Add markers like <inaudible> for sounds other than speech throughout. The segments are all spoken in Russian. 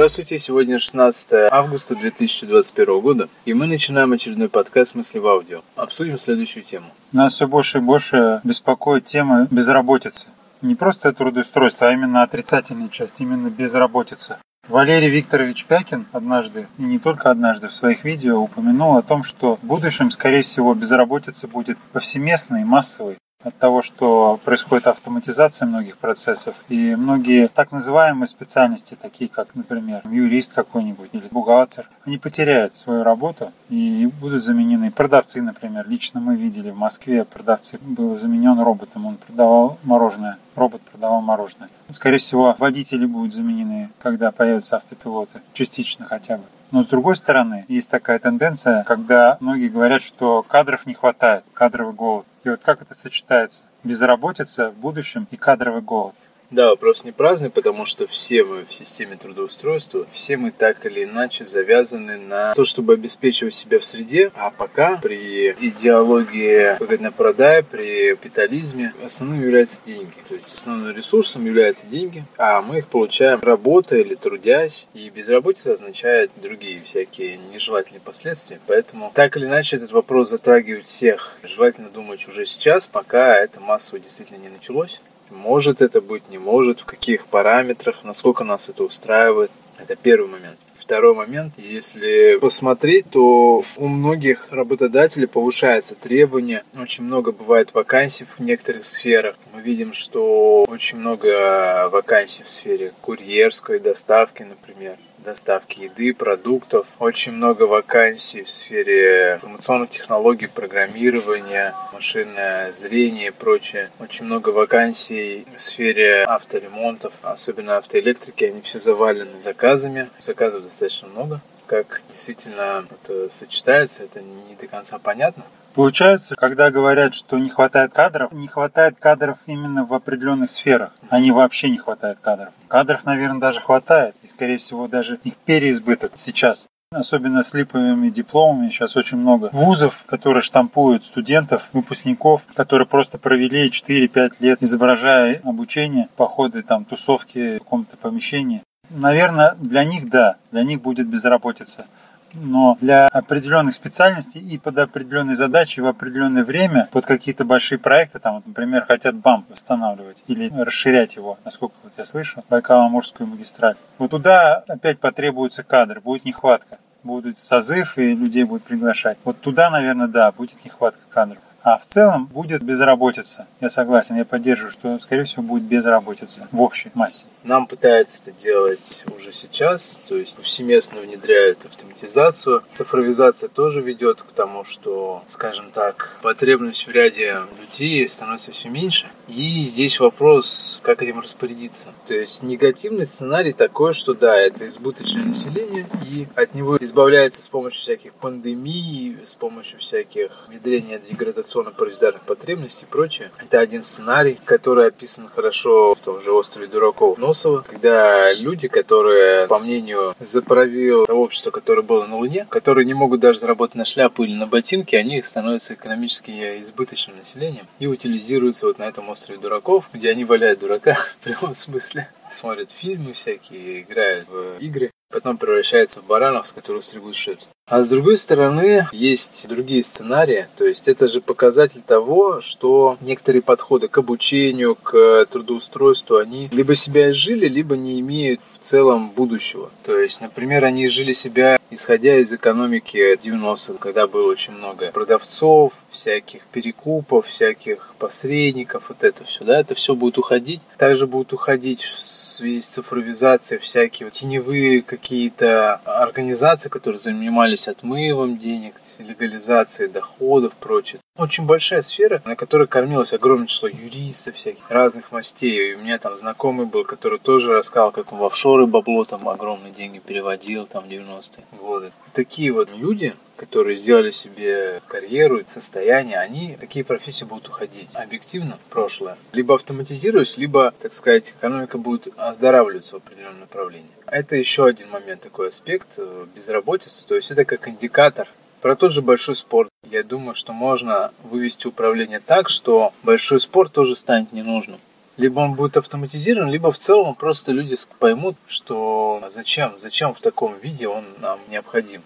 Здравствуйте, сегодня 16 августа 2021 года, и мы начинаем очередной подкаст «Мысли в аудио». Обсудим следующую тему. Нас все больше и больше беспокоит тема безработицы. Не просто трудоустройство, а именно отрицательная часть, именно безработица. Валерий Викторович Пякин однажды, и не только однажды, в своих видео упомянул о том, что в будущем, скорее всего, безработица будет повсеместной массовой от того, что происходит автоматизация многих процессов. И многие так называемые специальности, такие как, например, юрист какой-нибудь или бухгалтер, они потеряют свою работу и будут заменены. Продавцы, например. Лично мы видели в Москве, продавцы был заменен роботом, он продавал мороженое. Робот продавал мороженое. Скорее всего, водители будут заменены, когда появятся автопилоты, частично хотя бы. Но с другой стороны, есть такая тенденция, когда многие говорят, что кадров не хватает, кадровый голод. И вот как это сочетается? Безработица в будущем и кадровый голод. Да, вопрос не праздный, потому что все мы в системе трудоустройства, все мы так или иначе завязаны на то, чтобы обеспечивать себя в среде, а пока при идеологии выгодно продай, при капитализме основным являются деньги. То есть основным ресурсом являются деньги, а мы их получаем работая или трудясь, и безработица означает другие всякие нежелательные последствия. Поэтому так или иначе этот вопрос затрагивает всех. Желательно думать уже сейчас, пока это массово действительно не началось. Может это быть, не может, в каких параметрах, насколько нас это устраивает. Это первый момент. Второй момент, если посмотреть, то у многих работодателей повышаются требования. Очень много бывает вакансий в некоторых сферах. Мы видим, что очень много вакансий в сфере курьерской доставки, например доставки еды, продуктов. Очень много вакансий в сфере информационных технологий, программирования, машинное зрение и прочее. Очень много вакансий в сфере авторемонтов, особенно автоэлектрики. Они все завалены заказами. Заказов достаточно много. Как действительно это сочетается, это не до конца понятно. Получается, когда говорят, что не хватает кадров, не хватает кадров именно в определенных сферах, не вообще не хватает кадров. Кадров, наверное, даже хватает, и, скорее всего, даже их переизбыток сейчас. Особенно с липовыми дипломами. Сейчас очень много вузов, которые штампуют студентов, выпускников, которые просто провели 4-5 лет, изображая обучение, походы, там, тусовки в каком-то помещении. Наверное, для них да, для них будет безработица но для определенных специальностей и под определенные задачи в определенное время, под какие-то большие проекты, там, вот, например, хотят БАМ восстанавливать или расширять его, насколько вот я слышал, Байкало-Амурскую магистраль. Вот туда опять потребуются кадры, будет нехватка. Будет созыв, и людей будут приглашать. Вот туда, наверное, да, будет нехватка кадров. А в целом будет безработица. Я согласен, я поддерживаю, что, скорее всего, будет безработица в общей массе. Нам пытаются это делать уже сейчас, то есть повсеместно внедряют автоматизацию. Цифровизация тоже ведет к тому, что, скажем так, потребность в ряде людей становится все меньше. И здесь вопрос, как этим распорядиться. То есть негативный сценарий такой, что да, это избыточное население, и от него избавляется с помощью всяких пандемий, с помощью всяких внедрения деградационно-паразитарных потребностей и прочее. Это один сценарий, который описан хорошо в том же острове дураков Носова, когда люди, которые, по мнению заправил общества, которое было на Луне, которые не могут даже заработать на шляпу или на ботинки, они становятся экономически избыточным населением и утилизируются вот на этом острове острове дураков, где они валяют дурака <laughs> в прямом смысле. Смотрят фильмы всякие, играют в игры, потом превращаются в баранов, с которых стригут шерсть. А с другой стороны, есть другие сценарии, то есть это же показатель того, что некоторые подходы к обучению, к трудоустройству, они либо себя изжили, либо не имеют в целом будущего. То есть, например, они жили себя, исходя из экономики 90-х, когда было очень много продавцов, всяких перекупов, всяких посредников, вот это все, да, это все будет уходить. Также будут уходить в связи с цифровизацией всякие теневые какие-то организации, которые занимались отмывом денег, легализацией доходов, прочее. Очень большая сфера, на которой кормилось огромное число юристов всяких разных мастей. И у меня там знакомый был, который тоже рассказал, как он в офшоры бабло там огромные деньги переводил там в 90-е годы. Такие вот люди, которые сделали себе карьеру, состояние, они такие профессии будут уходить объективно в прошлое. Либо автоматизируясь, либо, так сказать, экономика будет оздоравливаться в определенном направлении. Это еще один момент, такой аспект э, безработицы, то есть это как индикатор про тот же большой спорт. Я думаю, что можно вывести управление так, что большой спорт тоже станет ненужным. Либо он будет автоматизирован, либо в целом просто люди поймут, что зачем, зачем в таком виде он нам необходим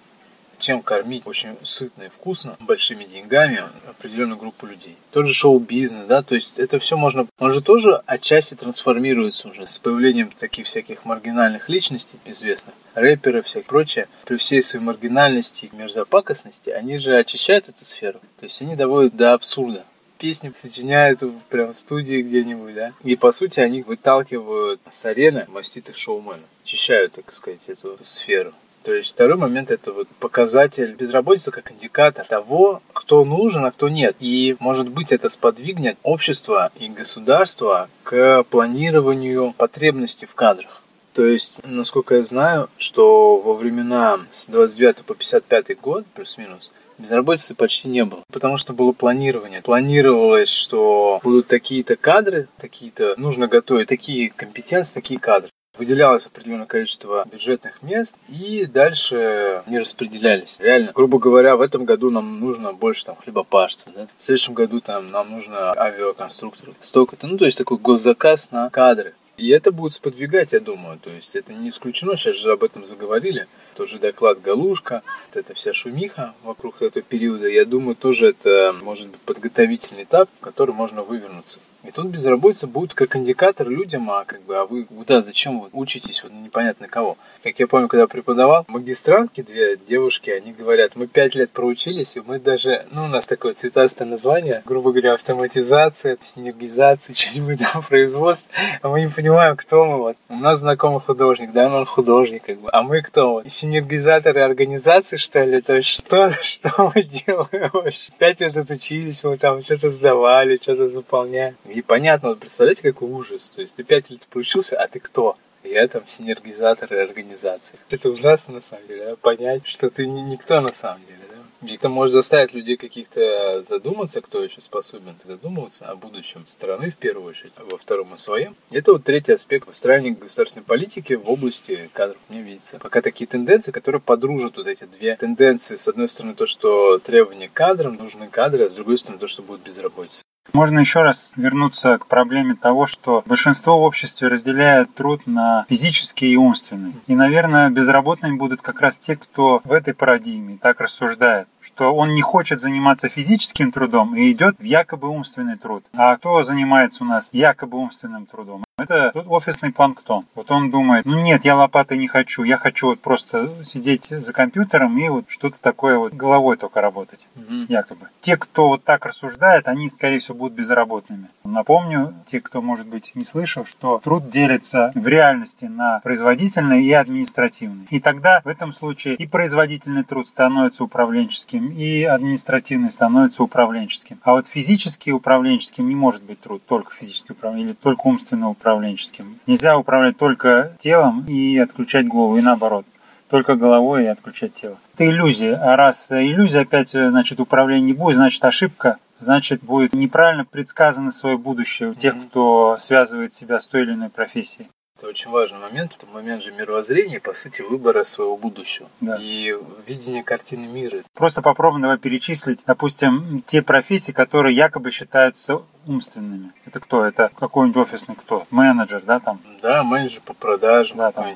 чем кормить очень сытно и вкусно, большими деньгами определенную группу людей. Тот же шоу-бизнес, да, то есть это все можно... Он же тоже отчасти трансформируется уже с появлением таких всяких маргинальных личностей известных, рэперы, всякие прочее. При всей своей маргинальности и мерзопакостности они же очищают эту сферу. То есть они доводят до абсурда песни сочиняют прям в студии где-нибудь, да. И по сути они выталкивают с арены маститых шоуменов, очищают, так сказать, эту сферу. То есть второй момент это вот показатель безработицы как индикатор того, кто нужен, а кто нет. И может быть это сподвигнет общество и государство к планированию потребностей в кадрах. То есть, насколько я знаю, что во времена с 29 по 55 год, плюс-минус, безработицы почти не было, потому что было планирование. Планировалось, что будут такие-то кадры, такие-то нужно готовить, такие компетенции, такие кадры. Выделялось определенное количество бюджетных мест и дальше не распределялись. Реально, грубо говоря, в этом году нам нужно больше там хлебопашцев, да? в следующем году там нам нужно авиаконструкторов, столько-то. Ну, то есть такой госзаказ на кадры. И это будет сподвигать, я думаю. То есть это не исключено, сейчас же об этом заговорили. Тоже доклад Галушка, вот эта вся шумиха вокруг этого периода. Я думаю, тоже это может быть подготовительный этап, в который можно вывернуться. И тут безработица будет как индикатор людям, а как бы, а вы куда, зачем вы учитесь, вот непонятно кого. Как я помню, когда преподавал, магистрантки, две девушки, они говорят, мы пять лет проучились, и мы даже, ну, у нас такое цветастое название, грубо говоря, автоматизация, синергизация, <laughs> что-нибудь там, производство, а мы не понимаем, кто мы, вот. У нас знакомый художник, да, он художник, как бы, а мы кто, вот, синергизаторы организации, что ли, то есть что, <laughs> что мы делаем вообще? Пять лет отучились, мы там что-то сдавали, что-то заполняли. И понятно, вот представляете, какой ужас. То есть ты пять лет поучился, а ты кто? Я там синергизатор организации. Это ужасно на самом деле, да? понять, что ты никто на самом деле. Да? И это может заставить людей каких-то задуматься, кто еще способен задумываться о будущем страны в первую очередь, а во втором о своем. Это вот третий аспект выстраивания государственной политики в области кадров. Мне видится. Пока такие тенденции, которые подружат вот эти две тенденции. С одной стороны, то, что требования к кадрам, нужны кадры, а с другой стороны, то, что будет безработица. Можно еще раз вернуться к проблеме того, что большинство в обществе разделяет труд на физический и умственный. И, наверное, безработными будут как раз те, кто в этой парадигме так рассуждает что он не хочет заниматься физическим трудом и идет в якобы умственный труд. А кто занимается у нас якобы умственным трудом? Это офисный планктон. Вот он думает, ну нет, я лопатой не хочу, я хочу вот просто сидеть за компьютером и вот что-то такое вот головой только работать, угу. якобы. Те, кто вот так рассуждает, они, скорее всего, будут безработными. Напомню, те, кто, может быть, не слышал, что труд делится в реальности на производительный и административный. И тогда в этом случае и производительный труд становится управленческим, и административный становится управленческим. А вот физически управленческим не может быть труд, только физически управленческий или только умственно управленческим. Нельзя управлять только телом и отключать голову, и наоборот. Только головой и отключать тело. Это иллюзия. А раз иллюзия опять, значит, управления не будет, значит, ошибка значит, будет неправильно предсказано свое будущее у тех, кто связывает себя с той или иной профессией. Это очень важный момент. Это момент же мировоззрения, по сути, выбора своего будущего. Да. И видения картины мира. Просто попробуем давай перечислить, допустим, те профессии, которые якобы считаются умственными. Это кто? Это какой-нибудь офисный кто? Менеджер, да, там? Да, менеджер по продажам, да, там,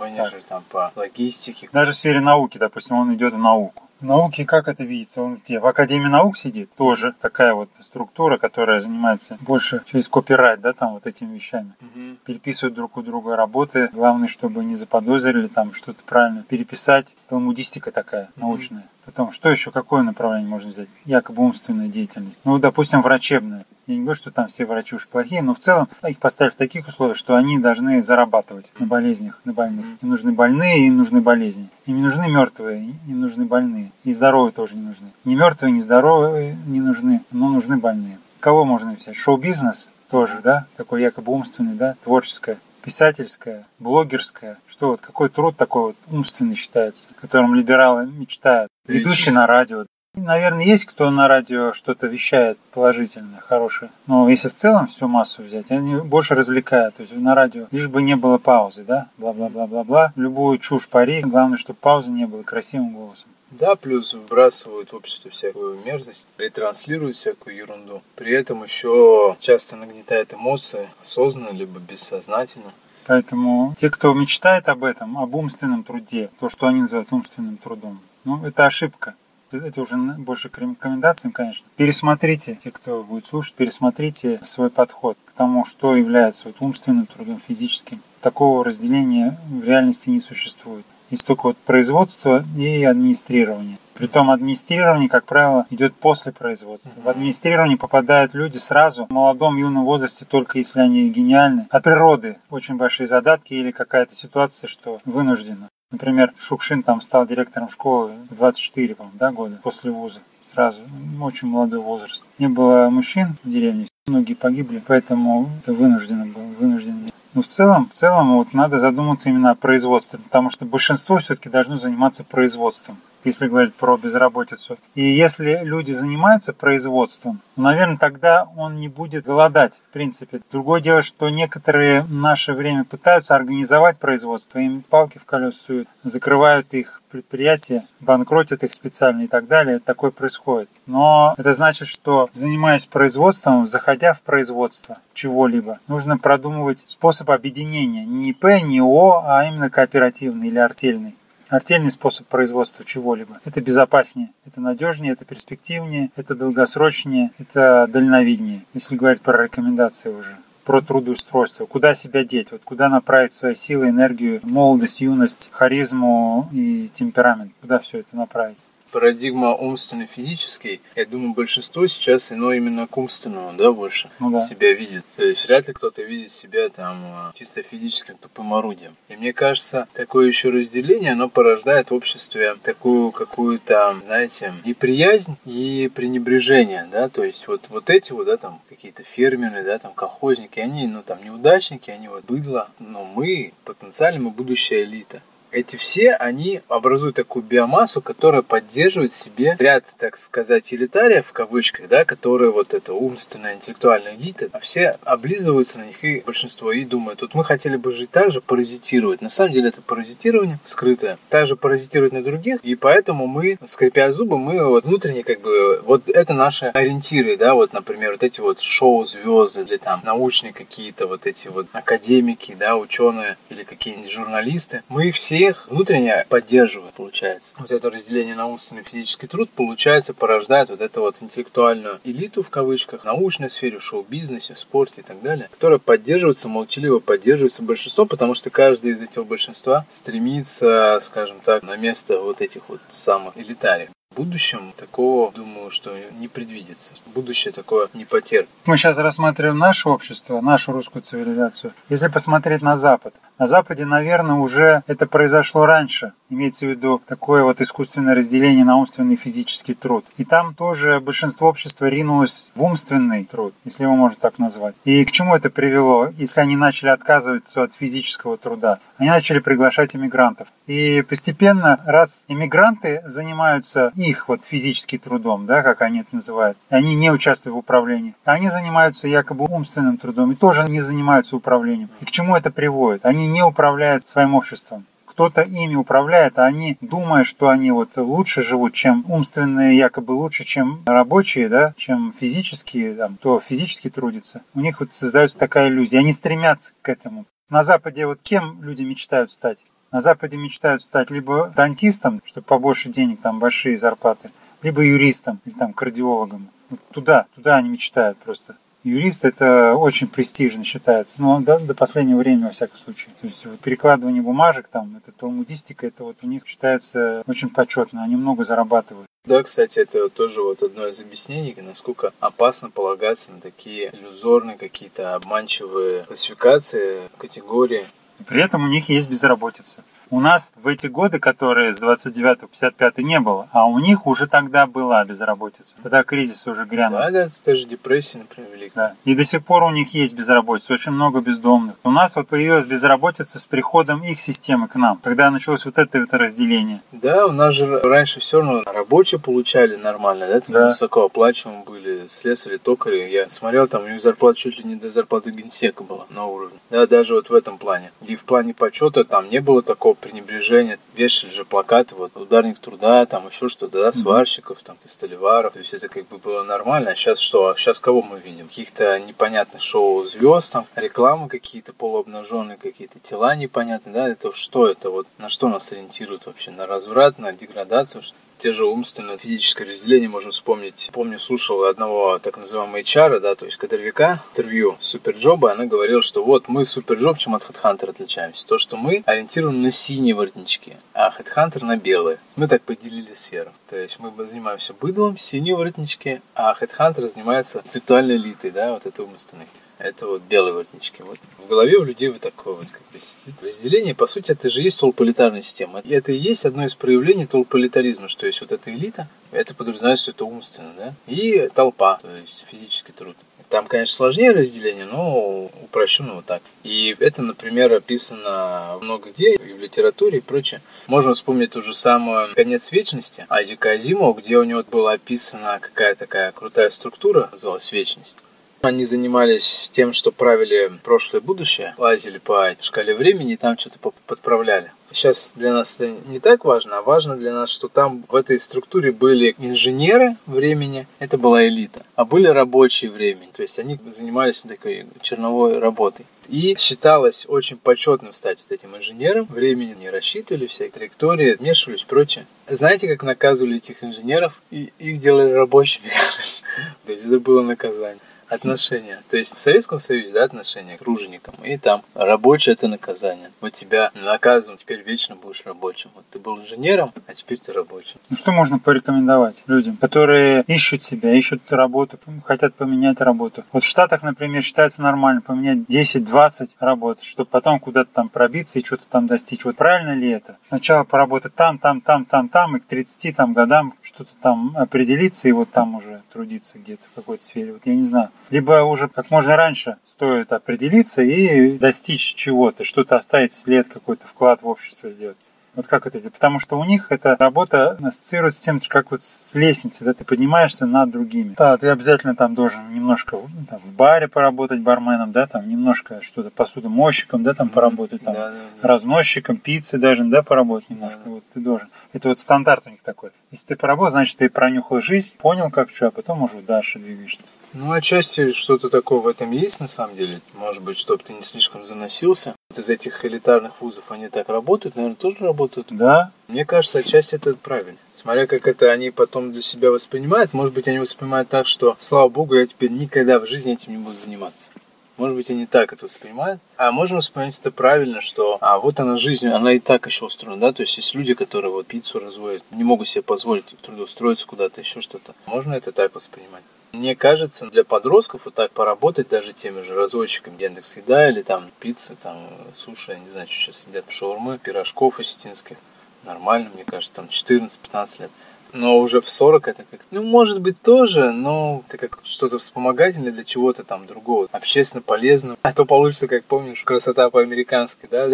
менеджер так. там по логистике. Даже в сфере науки, допустим, он идет в науку. В науке как это видится? Он где? В Академии наук сидит? Тоже такая вот структура, которая занимается больше через копирайт, да, там вот этими вещами. Угу. Переписывают друг у друга работы. Главное, чтобы не заподозрили там что-то правильно переписать. Талмудистика такая угу. научная. Потом, что еще, какое направление можно взять? Якобы умственная деятельность. Ну, допустим, врачебная. Я не говорю, что там все врачи уж плохие, но в целом их поставили в таких условиях, что они должны зарабатывать на болезнях, на больных. Им нужны больные, им нужны болезни. Им не нужны мертвые, им нужны больные. И здоровые тоже не нужны. Не мертвые, не здоровые не нужны, но нужны больные. Кого можно взять? Шоу-бизнес тоже, да? Такой якобы умственный, да? Творческое писательская, блогерская, что вот какой труд такой вот умственный считается, которым либералы мечтают. Ведущий на радио. Наверное, есть кто на радио что-то вещает положительное, хорошее. Но если в целом всю массу взять, они больше развлекают. То есть на радио лишь бы не было паузы, да? Бла-бла-бла-бла-бла. Любую чушь пари. Главное, чтобы паузы не было красивым голосом. Да, плюс выбрасывают в общество всякую мерзость, ретранслируют всякую ерунду. При этом еще часто нагнетает эмоции, осознанно либо бессознательно. Поэтому те, кто мечтает об этом, об умственном труде, то, что они называют умственным трудом, ну, это ошибка. Это уже больше к рекомендациям, конечно. Пересмотрите, те, кто будет слушать, пересмотрите свой подход к тому, что является вот умственным трудом, физическим. Такого разделения в реальности не существует. Есть только вот производство и администрирование. Притом администрирование, как правило, идет после производства. В администрирование попадают люди сразу, в молодом юном возрасте, только если они гениальны. От природы очень большие задатки или какая-то ситуация, что вынуждена. Например, Шукшин там стал директором школы 24, по да, года после вуза. Сразу. Очень молодой возраст. Не было мужчин в деревне, многие погибли, поэтому это вынуждено было, вынуждено но ну, в целом, в целом вот надо задуматься именно о производстве, потому что большинство все-таки должно заниматься производством если говорить про безработицу. И если люди занимаются производством, наверное, тогда он не будет голодать, в принципе. Другое дело, что некоторые в наше время пытаются организовать производство, им палки в колеса закрывают их предприятия, банкротят их специально и так далее. Такое происходит. Но это значит, что занимаясь производством, заходя в производство чего-либо, нужно продумывать способ объединения. Не ИП, не ООО, а именно кооперативный или артельный артельный способ производства чего-либо. Это безопаснее, это надежнее, это перспективнее, это долгосрочнее, это дальновиднее, если говорить про рекомендации уже про трудоустройство, куда себя деть, вот куда направить свои силы, энергию, молодость, юность, харизму и темперамент, куда все это направить парадигма умственно-физической, я думаю, большинство сейчас ино именно к умственному, да, больше ну, да. себя видит. То есть вряд ли кто-то видит себя там а, чисто физическим тупым орудием. И мне кажется, такое еще разделение, оно порождает в обществе такую какую-то, знаете, неприязнь и пренебрежение, да, то есть вот, вот эти вот, да, там, какие-то фермеры, да, там, колхозники, они, ну, там, неудачники, они вот быдло, но мы, потенциально, мы будущая элита эти все, они образуют такую биомассу, которая поддерживает в себе ряд, так сказать, элитариев, в кавычках, да, которые вот это умственная, интеллектуальная элита, а все облизываются на них и большинство и думают, вот мы хотели бы жить так же, паразитировать. На самом деле это паразитирование скрытое, также паразитировать на других, и поэтому мы, скрипя зубы, мы вот внутренне как бы, вот это наши ориентиры, да, вот, например, вот эти вот шоу-звезды или там научные какие-то вот эти вот академики, да, ученые или какие-нибудь журналисты, мы все всех внутренне поддерживает, получается. Вот это разделение на умственный и физический труд, получается, порождает вот эту вот интеллектуальную элиту, в кавычках, в научной сфере, в шоу-бизнесе, в спорте и так далее, которая поддерживается, молчаливо поддерживается большинством, потому что каждый из этих большинства стремится, скажем так, на место вот этих вот самых элитариев. В будущем такого, думаю, что не предвидится. Будущее такое не потерпит. Мы сейчас рассматриваем наше общество, нашу русскую цивилизацию. Если посмотреть на Запад, на Западе, наверное, уже это произошло раньше. Имеется в виду такое вот искусственное разделение на умственный и физический труд. И там тоже большинство общества ринулось в умственный труд, если его можно так назвать. И к чему это привело, если они начали отказываться от физического труда? Они начали приглашать иммигрантов. И постепенно, раз иммигранты занимаются их вот физическим трудом, да, как они это называют, они не участвуют в управлении, они занимаются якобы умственным трудом и тоже не занимаются управлением. И к чему это приводит? Они не управляют своим обществом кто-то ими управляет, а они, думая, что они вот лучше живут, чем умственные, якобы лучше, чем рабочие, да, чем физические, там, кто физически трудится, у них вот создается такая иллюзия. Они стремятся к этому. На Западе вот кем люди мечтают стать? На Западе мечтают стать либо дантистом, чтобы побольше денег, там большие зарплаты, либо юристом или там кардиологом. Вот туда, туда они мечтают просто. Юрист это очень престижно считается, но до, до последнего времени, во всяком случае. То есть перекладывание бумажек, там, это талмудистика, это вот у них считается очень почетно, они много зарабатывают. Да, кстати, это тоже вот одно из объяснений, насколько опасно полагаться на такие иллюзорные какие-то обманчивые классификации, категории. При этом у них есть безработица. У нас в эти годы, которые с 29 по 55 не было, а у них уже тогда была безработица. Тогда кризис уже грянул. Да, да, это же депрессия, например, великая. Да. И до сих пор у них есть безработица, очень много бездомных. У нас вот появилась безработица с приходом их системы к нам, когда началось вот это, это разделение. Да, у нас же раньше все равно рабочие получали нормально, да, там да. высокооплачиваемые были, слесари, токари. Я смотрел, там у них зарплата чуть ли не до зарплаты генсека была на уровне. Да, даже вот в этом плане. И в плане почета там не было такого пренебрежение. Вешали же плакаты, вот, ударник труда, там еще что-то, да, сварщиков, там, столеваров. То есть это как бы было нормально. А сейчас что? А сейчас кого мы видим? Каких-то непонятных шоу звезд, там, рекламы какие-то полуобнаженные, какие-то тела непонятные, да, это что это? Вот на что нас ориентируют вообще? На разврат, на деградацию? Те же умственное физическое разделение можно вспомнить. Помню, слушал одного так называемого HR, да, то есть кадровика, интервью Суперджоба, она говорила, что вот мы Суперджоб чем от HeadHunter отличаемся. То, что мы ориентированы на синие воротнички, а HeadHunter на белые. Мы так поделили сферу. То есть мы занимаемся быдлом, синие воротнички, а HeadHunter занимается интеллектуальной элитой, да, вот это умственной. Это вот белые воротнички. Вот в голове у людей вот такое вот как бы сидит. Разделение, по сути, это же есть толполитарная система. И это и есть одно из проявлений толполитаризма, что есть вот эта элита, это подразумевается, что это умственно, да, и толпа, то есть физический труд. Там, конечно, сложнее разделение, но упрощенно вот так. И это, например, описано много где, и в литературе и прочее. Можно вспомнить ту же самую «Конец вечности» Айзека Азимова, где у него была описана какая-то такая крутая структура, называлась «Вечность». Они занимались тем, что правили прошлое и будущее, лазили по шкале времени и там что-то подправляли. Сейчас для нас это не так важно, а важно для нас, что там в этой структуре были инженеры времени, это была элита, а были рабочие времени, то есть они занимались такой черновой работой. И считалось очень почетным стать вот этим инженером. Времени не рассчитывали, всякие траектории, вмешивались, прочее. Знаете, как наказывали этих инженеров? И их делали рабочими. <laughs> То есть это было наказание отношения. То есть в Советском Союзе, да, отношения к труженикам. И там рабочее это наказание. Вот тебя наказывают, теперь вечно будешь рабочим. Вот ты был инженером, а теперь ты рабочим. Ну что можно порекомендовать людям, которые ищут себя, ищут работу, хотят поменять работу? Вот в Штатах, например, считается нормально поменять 10-20 работ, чтобы потом куда-то там пробиться и что-то там достичь. Вот правильно ли это? Сначала поработать там, там, там, там, там, и к 30 там, годам что-то там определиться, и вот там уже трудиться где-то в какой-то сфере. Вот я не знаю либо уже как можно раньше стоит определиться и достичь чего-то, что-то оставить след, какой-то вклад в общество сделать. Вот как это сделать? Потому что у них эта работа ассоциируется с тем, как вот с лестницей, да, ты поднимаешься над другими. Да, ты обязательно там должен немножко там, в баре поработать барменом, да, там немножко что-то посудомойщиком, да, там поработать, там да, да, да. разносчиком пиццы даже, да, поработать немножко. Да. Вот ты должен. Это вот стандарт у них такой. Если ты поработал, значит, ты пронюхал жизнь, понял, как что, а потом уже дальше двигаешься. Ну, отчасти что-то такое в этом есть на самом деле. Может быть, чтобы ты не слишком заносился. Из этих элитарных вузов они так работают, наверное, тоже работают. Да. Мне кажется, отчасти это правильно. Смотря как это они потом для себя воспринимают, может быть, они воспринимают так, что, слава богу, я теперь никогда в жизни этим не буду заниматься. Может быть, они так это воспринимают. А можно воспринять это правильно, что а вот она жизнь, она и так еще устроена, да, то есть есть люди, которые вот пиццу разводят, не могут себе позволить трудоустроиться куда-то, еще что-то. Можно это так воспринимать? Мне кажется, для подростков вот так поработать даже теми же разводчиками Яндекс Еда или там пиццы, там суши, я не знаю, что сейчас едят, шаурмы, пирожков осетинских. Нормально, мне кажется, там 14-15 лет. Но уже в 40 это как, ну, может быть, тоже, но это как что-то вспомогательное для чего-то там другого, общественно полезного. А то получится, как помнишь, красота по-американски, да?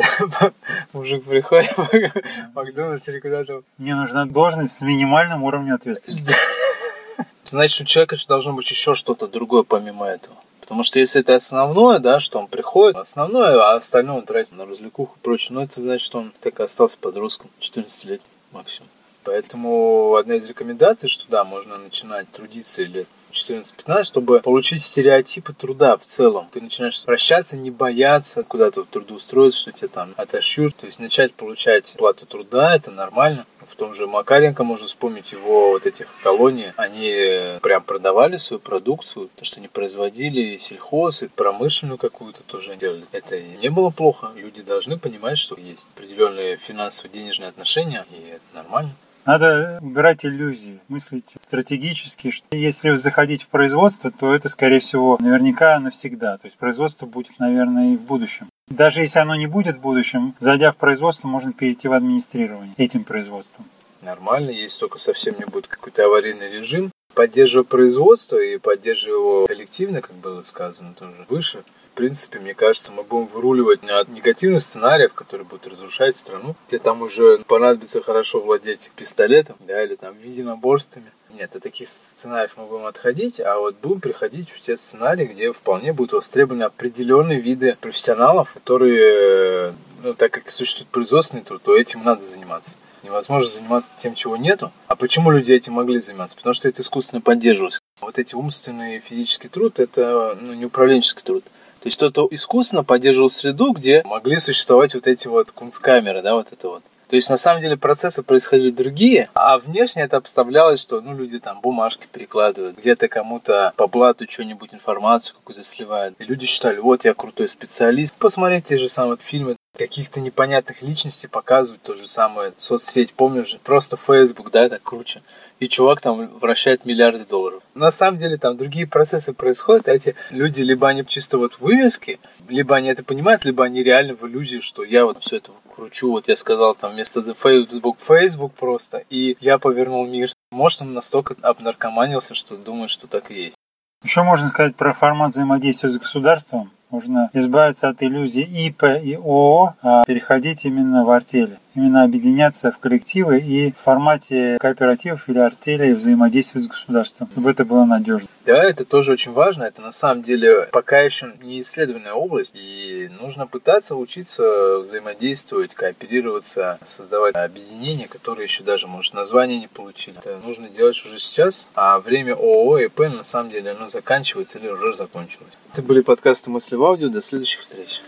<laughs> Мужик приходит в Макдональдс или куда-то. Мне нужна должность с минимальным уровнем ответственности. Значит, у человека должно быть еще что-то другое помимо этого. Потому что если это основное, да, что он приходит, основное, а остальное он тратит на развлекуху и прочее, ну это значит, что он так и остался подростком, 14 лет максимум. Поэтому одна из рекомендаций, что да, можно начинать трудиться лет в 14-15, чтобы получить стереотипы труда в целом. Ты начинаешь прощаться, не бояться куда-то трудоустроиться, что тебя там отошьют. То есть начать получать плату труда, это нормально в том же Макаренко можно вспомнить его вот этих колоний. Они прям продавали свою продукцию, то, что они производили сельхоз, и промышленную какую-то тоже делали. Это не было плохо. Люди должны понимать, что есть определенные финансово-денежные отношения, и это нормально. Надо убирать иллюзии, мыслить стратегически. Что если заходить в производство, то это, скорее всего, наверняка навсегда. То есть производство будет, наверное, и в будущем. Даже если оно не будет в будущем, зайдя в производство, можно перейти в администрирование этим производством. Нормально, если только совсем не будет какой-то аварийный режим. Поддерживая производство и поддерживая его коллективно, как было сказано тоже выше, принципе, мне кажется, мы будем выруливать от негативных сценариев, которые будут разрушать страну, где там уже понадобится хорошо владеть пистолетом, да, или там единоборствами, Нет, от таких сценариев мы будем отходить, а вот будем приходить в те сценарии, где вполне будут востребованы определенные виды профессионалов, которые, ну, так как существует производственный труд, то этим надо заниматься. Невозможно заниматься тем, чего нету. А почему люди этим могли заниматься? Потому что это искусственно поддерживалось. Вот эти умственный и физический труд – это ну, не управленческий труд. То есть кто-то искусственно поддерживал среду, где могли существовать вот эти вот кунсткамеры, да, вот это вот. То есть, на самом деле, процессы происходили другие, а внешне это обставлялось, что, ну, люди там бумажки перекладывают, где-то кому-то по блату что-нибудь, информацию какую-то сливают. И люди считали, вот, я крутой специалист. Посмотрите те же самые фильмы каких-то непонятных личностей показывают то же самое соцсеть, помнишь просто Facebook, да, это круче. И чувак там вращает миллиарды долларов. На самом деле там другие процессы происходят, а эти люди либо они чисто вот вывески, либо они это понимают, либо они реально в иллюзии, что я вот все это кручу, вот я сказал там вместо Facebook, Facebook просто, и я повернул мир. Может, он настолько обнаркоманился, что думает, что так и есть. Еще можно сказать про формат взаимодействия с государством. Можно избавиться от иллюзии ИП и ООО, а переходить именно в артели именно объединяться в коллективы и в формате кооперативов или артелей взаимодействовать с государством, чтобы это было надежно. Да, это тоже очень важно. Это на самом деле пока еще не исследованная область, и нужно пытаться учиться взаимодействовать, кооперироваться, создавать объединения, которые еще даже, может, название не получили. Это нужно делать уже сейчас, а время ООО и П на самом деле оно заканчивается или уже закончилось. Это были подкасты «Мысли в аудио». До следующих встреч.